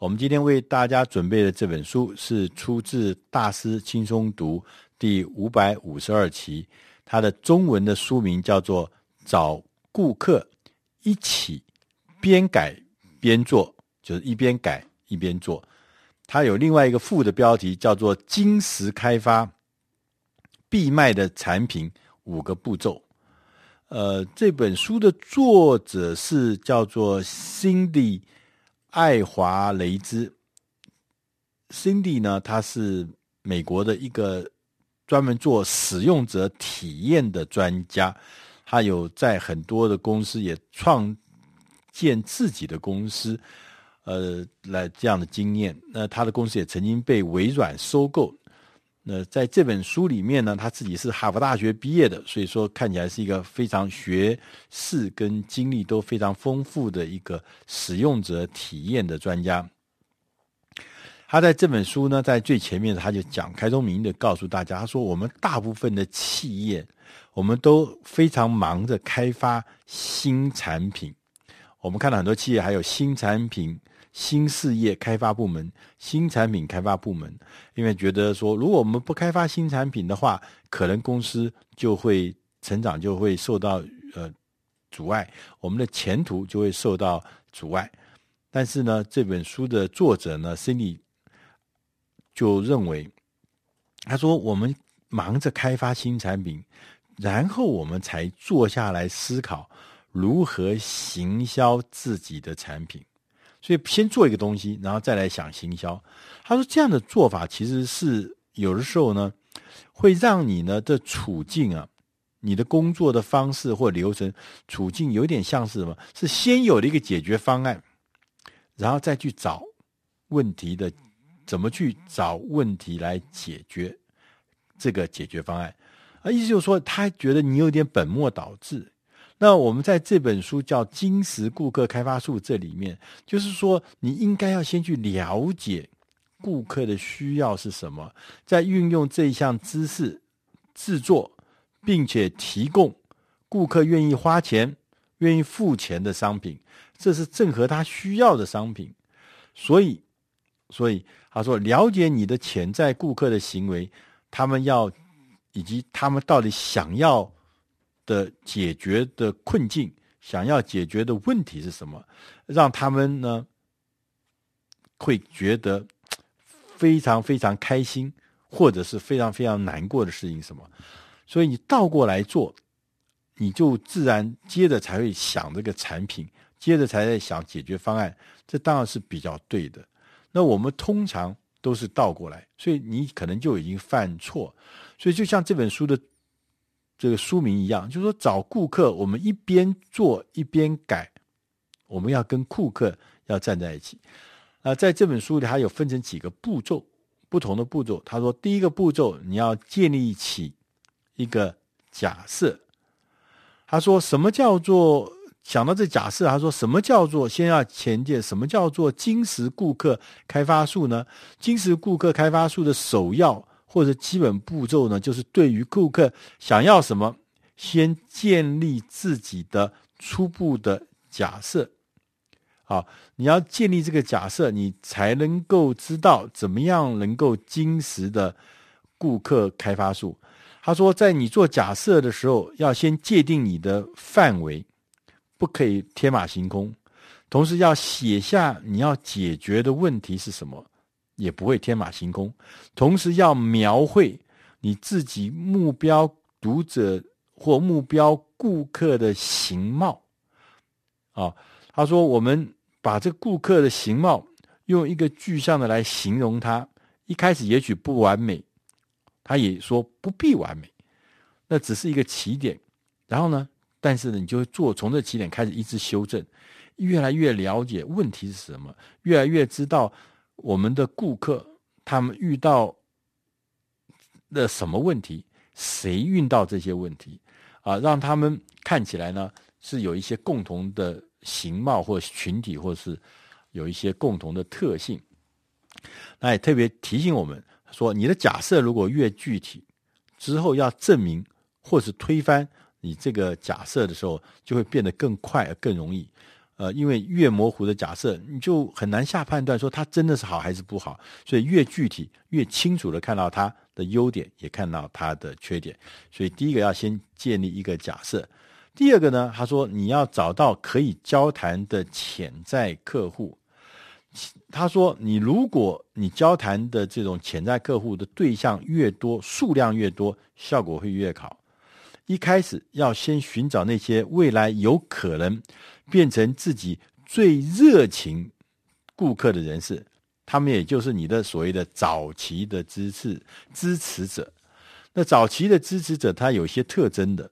我们今天为大家准备的这本书是出自《大师轻松读》第五百五十二期，它的中文的书名叫做《找顾客一起边改边做》，就是一边改一边做。它有另外一个副的标题叫做“金石开发必卖的产品五个步骤”。呃，这本书的作者是叫做 Cindy 爱华雷兹。Cindy 呢，他是美国的一个专门做使用者体验的专家，他有在很多的公司也创建自己的公司，呃，来这样的经验。那他的公司也曾经被微软收购。那在这本书里面呢，他自己是哈佛大学毕业的，所以说看起来是一个非常学识跟经历都非常丰富的一个使用者体验的专家。他在这本书呢，在最前面他就讲开宗明义的告诉大家，他说我们大部分的企业，我们都非常忙着开发新产品。我们看到很多企业还有新产品。新事业开发部门、新产品开发部门，因为觉得说，如果我们不开发新产品的话，可能公司就会成长就会受到呃阻碍，我们的前途就会受到阻碍。但是呢，这本书的作者呢，心里就认为，他说我们忙着开发新产品，然后我们才坐下来思考如何行销自己的产品。所以先做一个东西，然后再来想行销。他说这样的做法其实是有的时候呢，会让你呢的处境啊，你的工作的方式或流程处境有点像是什么？是先有了一个解决方案，然后再去找问题的，怎么去找问题来解决这个解决方案。啊，意思就是说，他觉得你有点本末倒置。那我们在这本书叫《金石顾客开发术》这里面，就是说你应该要先去了解顾客的需要是什么，再运用这一项知识制作，并且提供顾客愿意花钱、愿意付钱的商品，这是正合他需要的商品。所以，所以他说，了解你的潜在顾客的行为，他们要以及他们到底想要。的解决的困境，想要解决的问题是什么？让他们呢会觉得非常非常开心，或者是非常非常难过的事情什么？所以你倒过来做，你就自然接着才会想这个产品，接着才在想解决方案。这当然是比较对的。那我们通常都是倒过来，所以你可能就已经犯错。所以就像这本书的。这个书名一样，就是说找顾客，我们一边做一边改，我们要跟顾客要站在一起。啊，在这本书里还有分成几个步骤，不同的步骤。他说，第一个步骤你要建立起一个假设。他说，什么叫做想到这假设？他说，什么叫做先要前进？什么叫做金石顾客开发术呢？金石顾客开发术的首要。或者基本步骤呢，就是对于顾客想要什么，先建立自己的初步的假设。好，你要建立这个假设，你才能够知道怎么样能够精实的顾客开发术。他说，在你做假设的时候，要先界定你的范围，不可以天马行空，同时要写下你要解决的问题是什么。也不会天马行空，同时要描绘你自己目标读者或目标顾客的形貌。啊，他说我们把这顾客的形貌用一个具象的来形容他，一开始也许不完美，他也说不必完美，那只是一个起点。然后呢，但是呢，你就会做从这起点开始一直修正，越来越了解问题是什么，越来越知道。我们的顾客他们遇到的什么问题？谁遇到这些问题？啊，让他们看起来呢是有一些共同的形貌或群体，或是有一些共同的特性。那也特别提醒我们说，你的假设如果越具体，之后要证明或是推翻你这个假设的时候，就会变得更快更容易。呃，因为越模糊的假设，你就很难下判断说它真的是好还是不好。所以越具体、越清楚的看到它的优点，也看到它的缺点。所以第一个要先建立一个假设。第二个呢，他说你要找到可以交谈的潜在客户。他说你如果你交谈的这种潜在客户的对象越多，数量越多，效果会越好。一开始要先寻找那些未来有可能变成自己最热情顾客的人士，他们也就是你的所谓的早期的支持支持者。那早期的支持者，他有些特征的，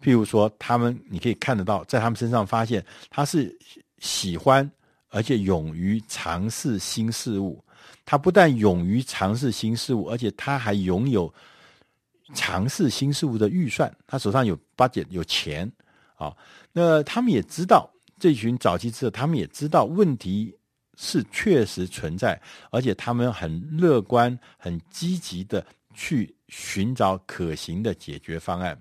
譬如说，他们你可以看得到，在他们身上发现他是喜欢而且勇于尝试新事物。他不但勇于尝试新事物，而且他还拥有。尝试新事物的预算，他手上有 budget 有钱啊。那他们也知道，这群早期者，他们也知道问题是确实存在，而且他们很乐观、很积极的去寻找可行的解决方案。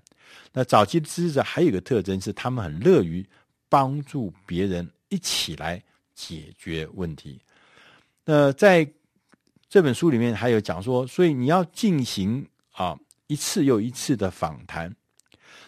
那早期的支持者还有一个特征是，他们很乐于帮助别人一起来解决问题。那在这本书里面还有讲说，所以你要进行啊。一次又一次的访谈，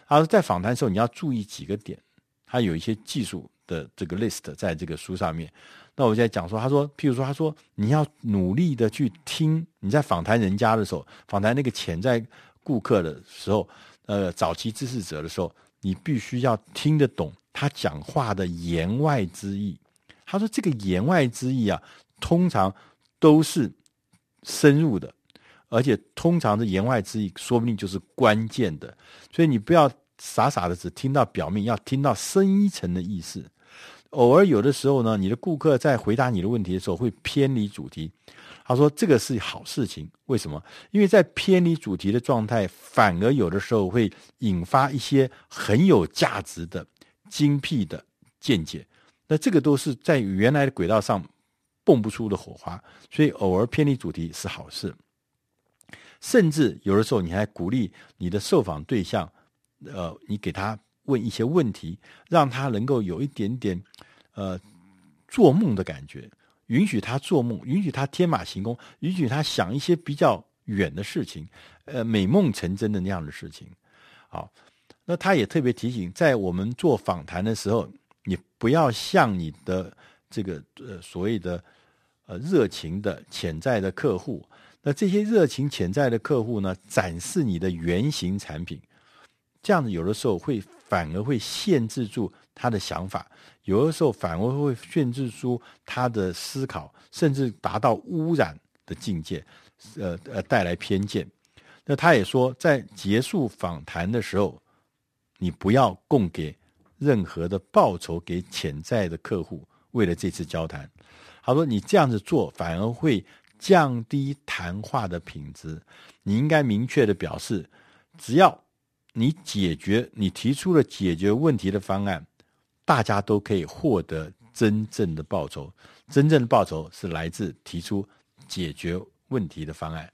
他说在访谈的时候，你要注意几个点。他有一些技术的这个 list 在这个书上面。那我在讲说，他说，譬如说，他说你要努力的去听。你在访谈人家的时候，访谈那个潜在顾客的时候，呃，早期支持者的时候，你必须要听得懂他讲话的言外之意。他说，这个言外之意啊，通常都是深入的。而且通常的言外之意，说不定就是关键的，所以你不要傻傻的只听到表面，要听到深一层的意思。偶尔有的时候呢，你的顾客在回答你的问题的时候会偏离主题，他说这个是好事情，为什么？因为在偏离主题的状态，反而有的时候会引发一些很有价值的、精辟的见解。那这个都是在原来的轨道上蹦不出的火花，所以偶尔偏离主题是好事。甚至有的时候，你还鼓励你的受访对象，呃，你给他问一些问题，让他能够有一点点，呃，做梦的感觉，允许他做梦，允许他天马行空，允许他想一些比较远的事情，呃，美梦成真的那样的事情。好，那他也特别提醒，在我们做访谈的时候，你不要向你的这个呃所谓的呃热情的潜在的客户。那这些热情潜在的客户呢，展示你的原型产品，这样子有的时候会反而会限制住他的想法，有的时候反而会限制住他的思考，甚至达到污染的境界，呃呃，带来偏见。那他也说，在结束访谈的时候，你不要供给任何的报酬给潜在的客户，为了这次交谈。他说，你这样子做反而会。降低谈话的品质，你应该明确的表示，只要你解决你提出了解决问题的方案，大家都可以获得真正的报酬。真正的报酬是来自提出解决问题的方案。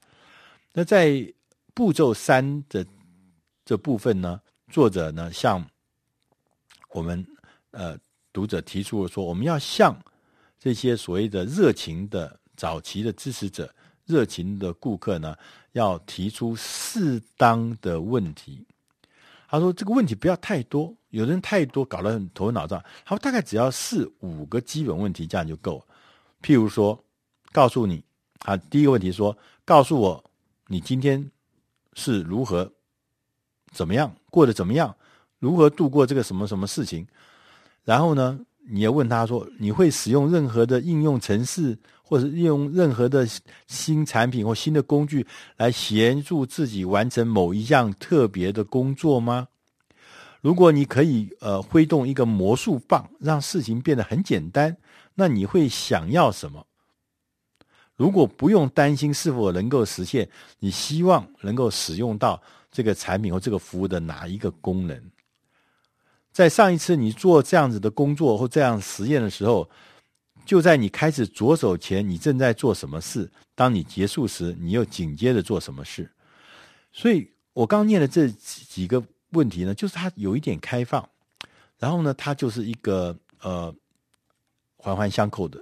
那在步骤三的这部分呢，作者呢向我们呃读者提出了说，我们要向这些所谓的热情的。早期的支持者、热情的顾客呢，要提出适当的问题。他说：“这个问题不要太多，有人太多，搞得很头昏脑胀。他说大概只要四五个基本问题，这样就够了。譬如说，告诉你，啊，第一个问题说，告诉我你今天是如何怎么样过得怎么样，如何度过这个什么什么事情。然后呢，你要问他说，你会使用任何的应用程式？”或者用任何的新产品或新的工具来协助自己完成某一项特别的工作吗？如果你可以呃挥动一个魔术棒，让事情变得很简单，那你会想要什么？如果不用担心是否能够实现，你希望能够使用到这个产品或这个服务的哪一个功能？在上一次你做这样子的工作或这样实验的时候。就在你开始着手前，你正在做什么事？当你结束时，你又紧接着做什么事？所以我刚念的这几个问题呢，就是它有一点开放，然后呢，它就是一个呃环环相扣的。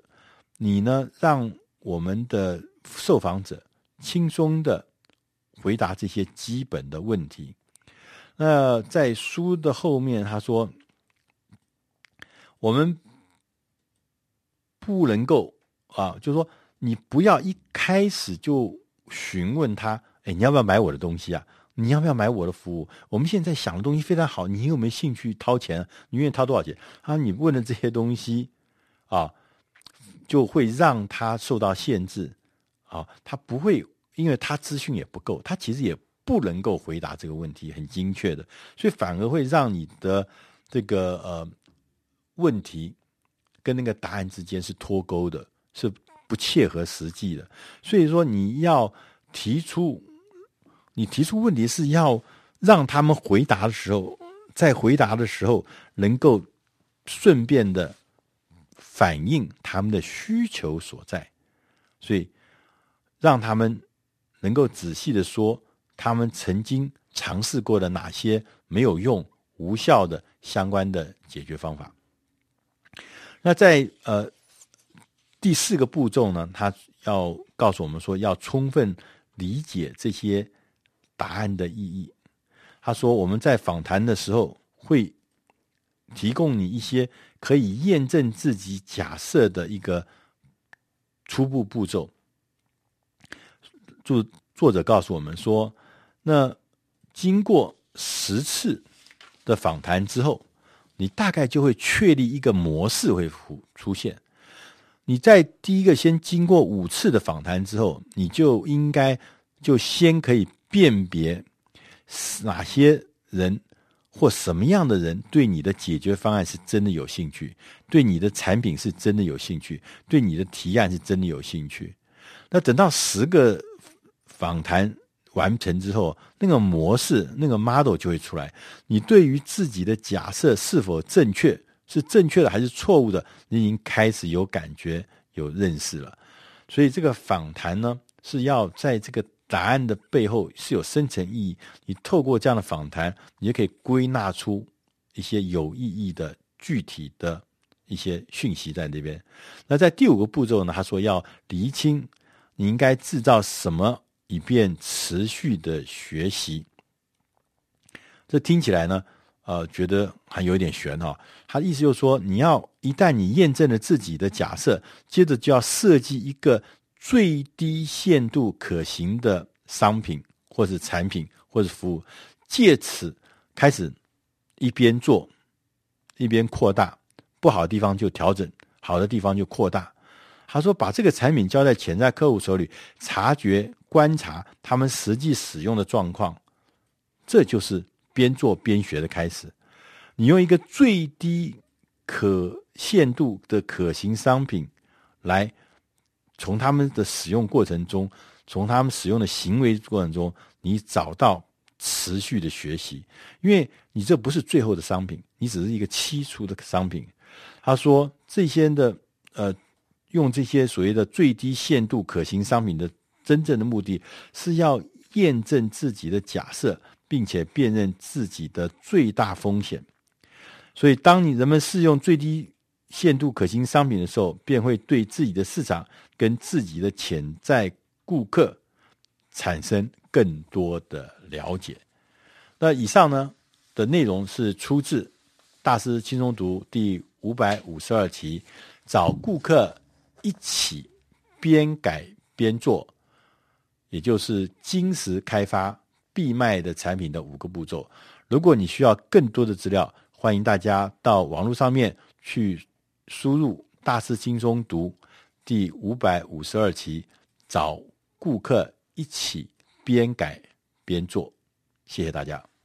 你呢，让我们的受访者轻松的回答这些基本的问题。那在书的后面，他说，我们不能够啊，就是说，你不要一开始就询问他，哎，你要不要买我的东西啊？你要不要买我的服务？我们现在想的东西非常好，你有没有兴趣掏钱？你愿意掏多少钱？啊，你问的这些东西啊，就会让他受到限制啊，他不会，因为他资讯也不够，他其实也不能够回答这个问题很精确的，所以反而会让你的这个呃问题跟那个答案之间是脱钩的，是不切合实际的。所以说你要提出。你提出问题是要让他们回答的时候，在回答的时候能够顺便的反映他们的需求所在，所以让他们能够仔细的说他们曾经尝试过的哪些没有用、无效的相关的解决方法。那在呃第四个步骤呢，他要告诉我们说，要充分理解这些。答案的意义，他说：“我们在访谈的时候会提供你一些可以验证自己假设的一个初步步骤。”作作者告诉我们说：“那经过十次的访谈之后，你大概就会确立一个模式会出现。你在第一个先经过五次的访谈之后，你就应该就先可以。”辨别哪些人或什么样的人对你的解决方案是真的有兴趣，对你的产品是真的有兴趣，对你的提案是真的有兴趣。那等到十个访谈完成之后，那个模式、那个 model 就会出来。你对于自己的假设是否正确，是正确的还是错误的，你已经开始有感觉、有认识了。所以这个访谈呢，是要在这个。答案的背后是有深层意义。你透过这样的访谈，你就可以归纳出一些有意义的具体的一些讯息在那边。那在第五个步骤呢？他说要厘清你应该制造什么，以便持续的学习。这听起来呢，呃，觉得还有点悬哈、哦。他的意思就是说，你要一旦你验证了自己的假设，接着就要设计一个。最低限度可行的商品，或是产品，或是服务，借此开始一边做一边扩大，不好的地方就调整，好的地方就扩大。他说：“把这个产品交在潜在客户手里，察觉、观察他们实际使用的状况，这就是边做边学的开始。你用一个最低可限度的可行商品来。”从他们的使用过程中，从他们使用的行为过程中，你找到持续的学习，因为你这不是最后的商品，你只是一个期初的商品。他说这些的呃，用这些所谓的最低限度可行商品的真正的目的是要验证自己的假设，并且辨认自己的最大风险。所以，当你人们试用最低限度可行商品的时候，便会对自己的市场跟自己的潜在顾客产生更多的了解。那以上呢的内容是出自《大师轻松读》第五百五十二期，找顾客一起边改边做，也就是金石开发必卖的产品的五个步骤。如果你需要更多的资料，欢迎大家到网络上面去。输入“大师轻松读”第五百五十二期，找顾客一起边改边做。谢谢大家。